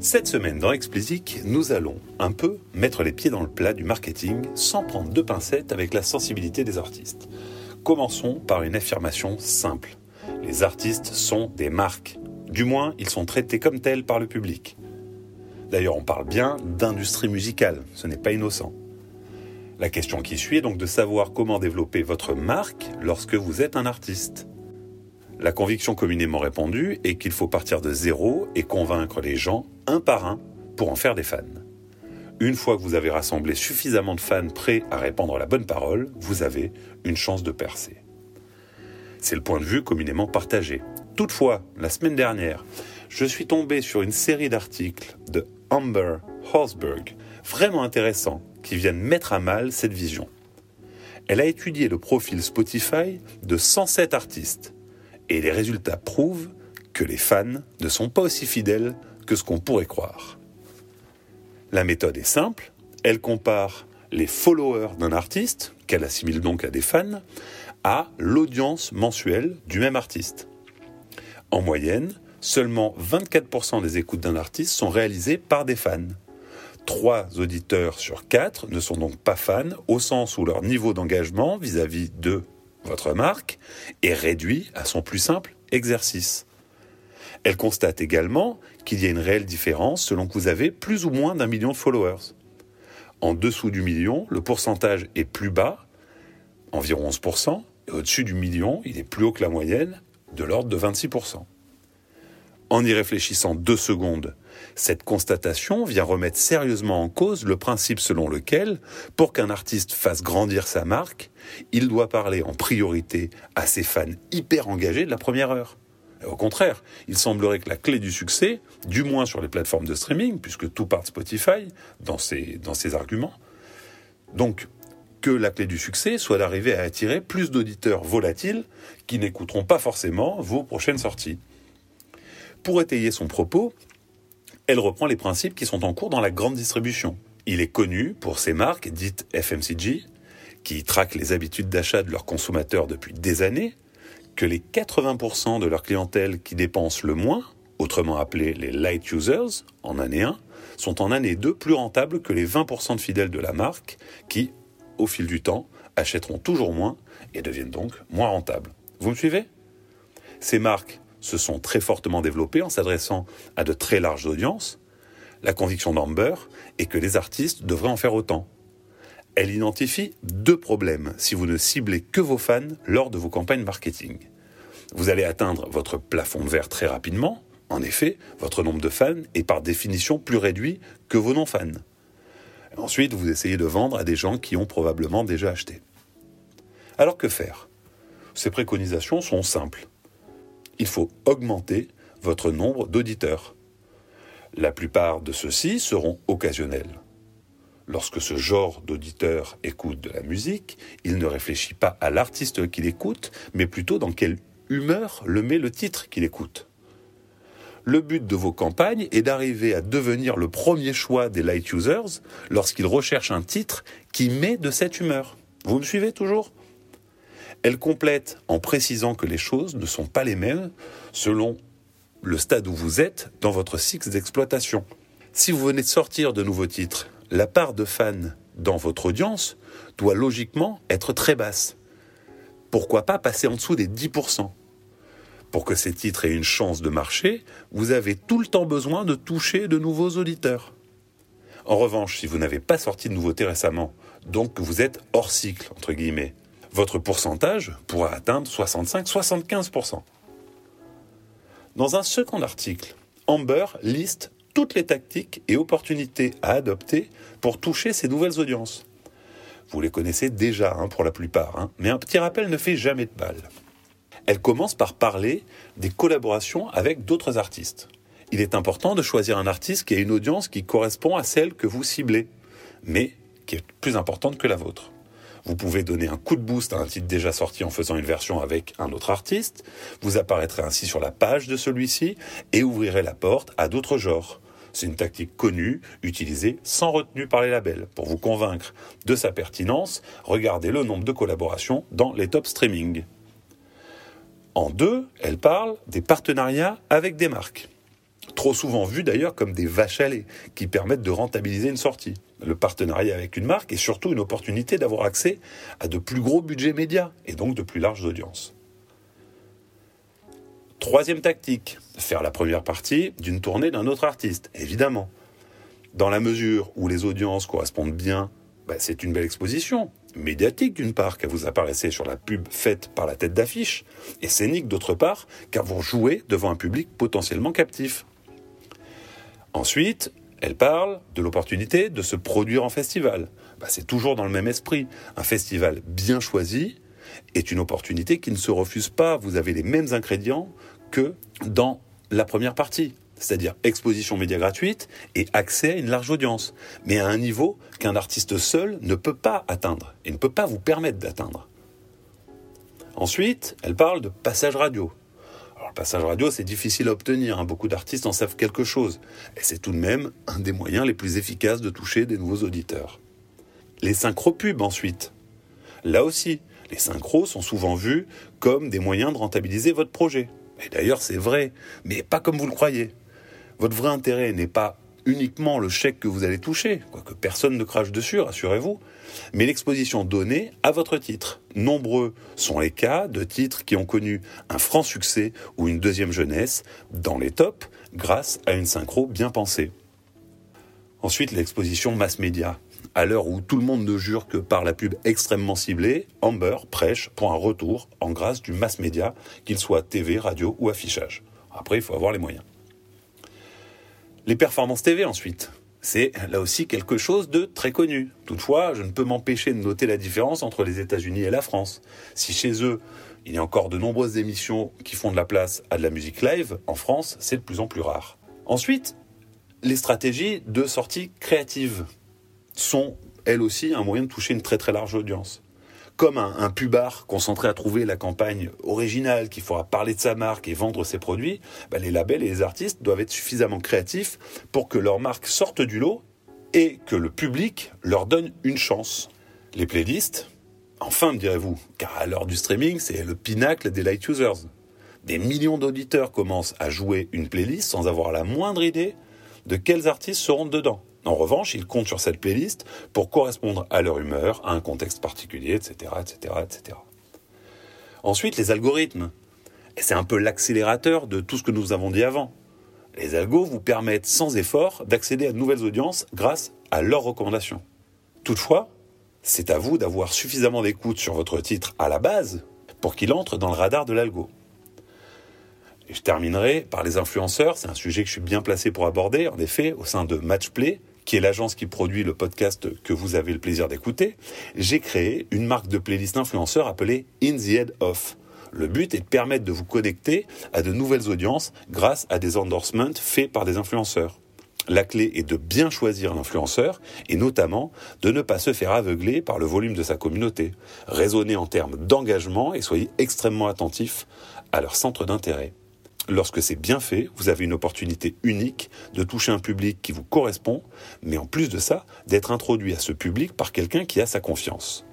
Cette semaine dans Explicit, nous allons un peu mettre les pieds dans le plat du marketing sans prendre de pincettes avec la sensibilité des artistes. Commençons par une affirmation simple. Les artistes sont des marques. Du moins, ils sont traités comme tels par le public. D'ailleurs, on parle bien d'industrie musicale, ce n'est pas innocent. La question qui suit est donc de savoir comment développer votre marque lorsque vous êtes un artiste. La conviction communément répandue est qu'il faut partir de zéro et convaincre les gens un par un pour en faire des fans. Une fois que vous avez rassemblé suffisamment de fans prêts à répandre la bonne parole, vous avez une chance de percer. C'est le point de vue communément partagé. Toutefois, la semaine dernière, je suis tombé sur une série d'articles de Amber Horsberg, vraiment intéressants, qui viennent mettre à mal cette vision. Elle a étudié le profil Spotify de 107 artistes et les résultats prouvent que les fans ne sont pas aussi fidèles que ce qu'on pourrait croire. La méthode est simple, elle compare les followers d'un artiste, qu'elle assimile donc à des fans, à l'audience mensuelle du même artiste. En moyenne, seulement 24% des écoutes d'un artiste sont réalisées par des fans. Trois auditeurs sur quatre ne sont donc pas fans au sens où leur niveau d'engagement vis-à-vis de votre marque est réduit à son plus simple exercice. Elle constate également qu'il y a une réelle différence selon que vous avez plus ou moins d'un million de followers. En dessous du million, le pourcentage est plus bas, environ 11%, et au-dessus du million, il est plus haut que la moyenne, de l'ordre de 26%. En y réfléchissant deux secondes, cette constatation vient remettre sérieusement en cause le principe selon lequel, pour qu'un artiste fasse grandir sa marque, il doit parler en priorité à ses fans hyper engagés de la première heure. au contraire, il semblerait que la clé du succès, du moins sur les plateformes de streaming, puisque tout part de Spotify dans ses, dans ses arguments, donc que la clé du succès soit d'arriver à attirer plus d'auditeurs volatiles qui n'écouteront pas forcément vos prochaines sorties. Pour étayer son propos, elle reprend les principes qui sont en cours dans la grande distribution. Il est connu pour ses marques dites FMCG, qui traquent les habitudes d'achat de leurs consommateurs depuis des années, que les 80% de leur clientèle qui dépensent le moins, autrement appelés les light users, en année 1, sont en année 2 plus rentables que les 20% de fidèles de la marque qui, au fil du temps, achèteront toujours moins et deviennent donc moins rentables. Vous me suivez? Ces marques se sont très fortement développées en s'adressant à de très larges audiences, la conviction d'Amber est que les artistes devraient en faire autant. Elle identifie deux problèmes si vous ne ciblez que vos fans lors de vos campagnes marketing. Vous allez atteindre votre plafond de verre très rapidement. En effet, votre nombre de fans est par définition plus réduit que vos non-fans. Ensuite, vous essayez de vendre à des gens qui ont probablement déjà acheté. Alors que faire? Ces préconisations sont simples il faut augmenter votre nombre d'auditeurs. La plupart de ceux-ci seront occasionnels. Lorsque ce genre d'auditeur écoute de la musique, il ne réfléchit pas à l'artiste qu'il écoute, mais plutôt dans quelle humeur le met le titre qu'il écoute. Le but de vos campagnes est d'arriver à devenir le premier choix des light users lorsqu'ils recherchent un titre qui met de cette humeur. Vous me suivez toujours? Elle complète en précisant que les choses ne sont pas les mêmes selon le stade où vous êtes dans votre cycle d'exploitation. Si vous venez de sortir de nouveaux titres, la part de fans dans votre audience doit logiquement être très basse. Pourquoi pas passer en dessous des 10% Pour que ces titres aient une chance de marcher, vous avez tout le temps besoin de toucher de nouveaux auditeurs. En revanche, si vous n'avez pas sorti de nouveautés récemment, donc que vous êtes hors cycle, entre guillemets, votre pourcentage pourra atteindre 65-75%. Dans un second article, Amber liste toutes les tactiques et opportunités à adopter pour toucher ces nouvelles audiences. Vous les connaissez déjà hein, pour la plupart, hein, mais un petit rappel ne fait jamais de mal. Elle commence par parler des collaborations avec d'autres artistes. Il est important de choisir un artiste qui a une audience qui correspond à celle que vous ciblez, mais qui est plus importante que la vôtre. Vous pouvez donner un coup de boost à un titre déjà sorti en faisant une version avec un autre artiste. Vous apparaîtrez ainsi sur la page de celui-ci et ouvrirez la porte à d'autres genres. C'est une tactique connue, utilisée sans retenue par les labels. Pour vous convaincre de sa pertinence, regardez le nombre de collaborations dans les top streaming. En deux, elle parle des partenariats avec des marques. trop souvent vus d'ailleurs comme des vaches à lait qui permettent de rentabiliser une sortie. Le partenariat avec une marque est surtout une opportunité d'avoir accès à de plus gros budgets médias et donc de plus larges audiences. Troisième tactique, faire la première partie d'une tournée d'un autre artiste, évidemment. Dans la mesure où les audiences correspondent bien, bah, c'est une belle exposition, médiatique d'une part, car vous apparaissez sur la pub faite par la tête d'affiche, et scénique d'autre part, car vous jouez devant un public potentiellement captif. Ensuite, elle parle de l'opportunité de se produire en festival. Bah, c'est toujours dans le même esprit. Un festival bien choisi est une opportunité qui ne se refuse pas. Vous avez les mêmes ingrédients que dans la première partie, c'est-à-dire exposition média gratuite et accès à une large audience, mais à un niveau qu'un artiste seul ne peut pas atteindre et ne peut pas vous permettre d'atteindre. Ensuite, elle parle de passage radio. Passage radio, c'est difficile à obtenir, hein. beaucoup d'artistes en savent quelque chose, et c'est tout de même un des moyens les plus efficaces de toucher des nouveaux auditeurs. Les synchropubs ensuite. Là aussi, les synchros sont souvent vus comme des moyens de rentabiliser votre projet. Et d'ailleurs, c'est vrai, mais pas comme vous le croyez. Votre vrai intérêt n'est pas uniquement le chèque que vous allez toucher, quoique personne ne crache dessus, rassurez-vous, mais l'exposition donnée à votre titre. Nombreux sont les cas de titres qui ont connu un franc succès ou une deuxième jeunesse dans les tops grâce à une synchro bien pensée. Ensuite, l'exposition mass média. À l'heure où tout le monde ne jure que par la pub extrêmement ciblée, Amber prêche pour un retour en grâce du mass média, qu'il soit TV, radio ou affichage. Après, il faut avoir les moyens. Les performances TV ensuite. C'est là aussi quelque chose de très connu. Toutefois, je ne peux m'empêcher de noter la différence entre les États-Unis et la France. Si chez eux, il y a encore de nombreuses émissions qui font de la place à de la musique live, en France, c'est de plus en plus rare. Ensuite, les stratégies de sortie créative sont elles aussi un moyen de toucher une très très large audience. Comme un, un pubard concentré à trouver la campagne originale qui fera parler de sa marque et vendre ses produits, bah, les labels et les artistes doivent être suffisamment créatifs pour que leur marque sorte du lot et que le public leur donne une chance. Les playlists, enfin me direz-vous, car à l'heure du streaming, c'est le pinacle des light users. Des millions d'auditeurs commencent à jouer une playlist sans avoir la moindre idée de quels artistes seront dedans. En revanche, ils comptent sur cette playlist pour correspondre à leur humeur, à un contexte particulier, etc., etc., etc. Ensuite, les algorithmes. C'est un peu l'accélérateur de tout ce que nous avons dit avant. Les algos vous permettent sans effort d'accéder à de nouvelles audiences grâce à leurs recommandations. Toutefois, c'est à vous d'avoir suffisamment d'écoute sur votre titre à la base pour qu'il entre dans le radar de l'algo. Je terminerai par les influenceurs, c'est un sujet que je suis bien placé pour aborder, en effet, au sein de Matchplay, qui est l'agence qui produit le podcast que vous avez le plaisir d'écouter, j'ai créé une marque de playlist influenceurs appelée In the Head Off. Le but est de permettre de vous connecter à de nouvelles audiences grâce à des endorsements faits par des influenceurs. La clé est de bien choisir l'influenceur et notamment de ne pas se faire aveugler par le volume de sa communauté. Raisonnez en termes d'engagement et soyez extrêmement attentif à leur centre d'intérêt. Lorsque c'est bien fait, vous avez une opportunité unique de toucher un public qui vous correspond, mais en plus de ça, d'être introduit à ce public par quelqu'un qui a sa confiance.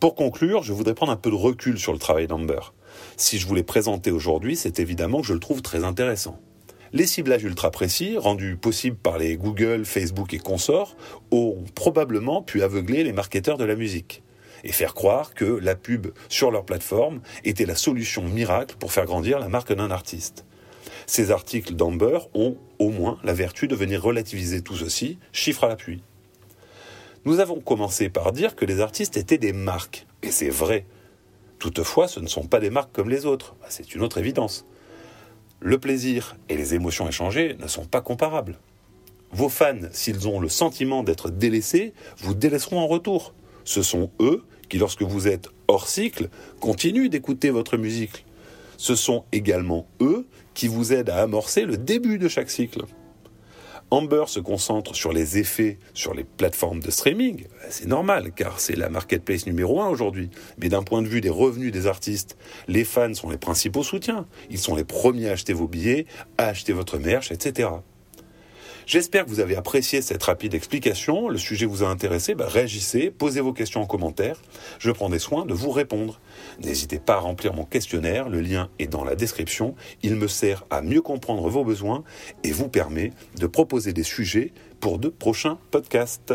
Pour conclure, je voudrais prendre un peu de recul sur le travail d'Amber. Si je vous l'ai présenté aujourd'hui, c'est évidemment que je le trouve très intéressant. Les ciblages ultra précis, rendus possibles par les Google, Facebook et consorts, ont probablement pu aveugler les marketeurs de la musique et faire croire que la pub sur leur plateforme était la solution miracle pour faire grandir la marque d'un artiste. Ces articles d'Amber ont au moins la vertu de venir relativiser tout ceci, chiffre à l'appui. Nous avons commencé par dire que les artistes étaient des marques, et c'est vrai. Toutefois, ce ne sont pas des marques comme les autres, bah, c'est une autre évidence. Le plaisir et les émotions échangées ne sont pas comparables. Vos fans, s'ils ont le sentiment d'être délaissés, vous délaisseront en retour ce sont eux qui, lorsque vous êtes hors cycle, continuent d'écouter votre musique. Ce sont également eux qui vous aident à amorcer le début de chaque cycle. Amber se concentre sur les effets sur les plateformes de streaming. C'est normal, car c'est la marketplace numéro un aujourd'hui. Mais d'un point de vue des revenus des artistes, les fans sont les principaux soutiens. Ils sont les premiers à acheter vos billets, à acheter votre merch, etc. J'espère que vous avez apprécié cette rapide explication. Le sujet vous a intéressé, bah, réagissez, posez vos questions en commentaire. Je prendrai soin de vous répondre. N'hésitez pas à remplir mon questionnaire, le lien est dans la description. Il me sert à mieux comprendre vos besoins et vous permet de proposer des sujets pour de prochains podcasts.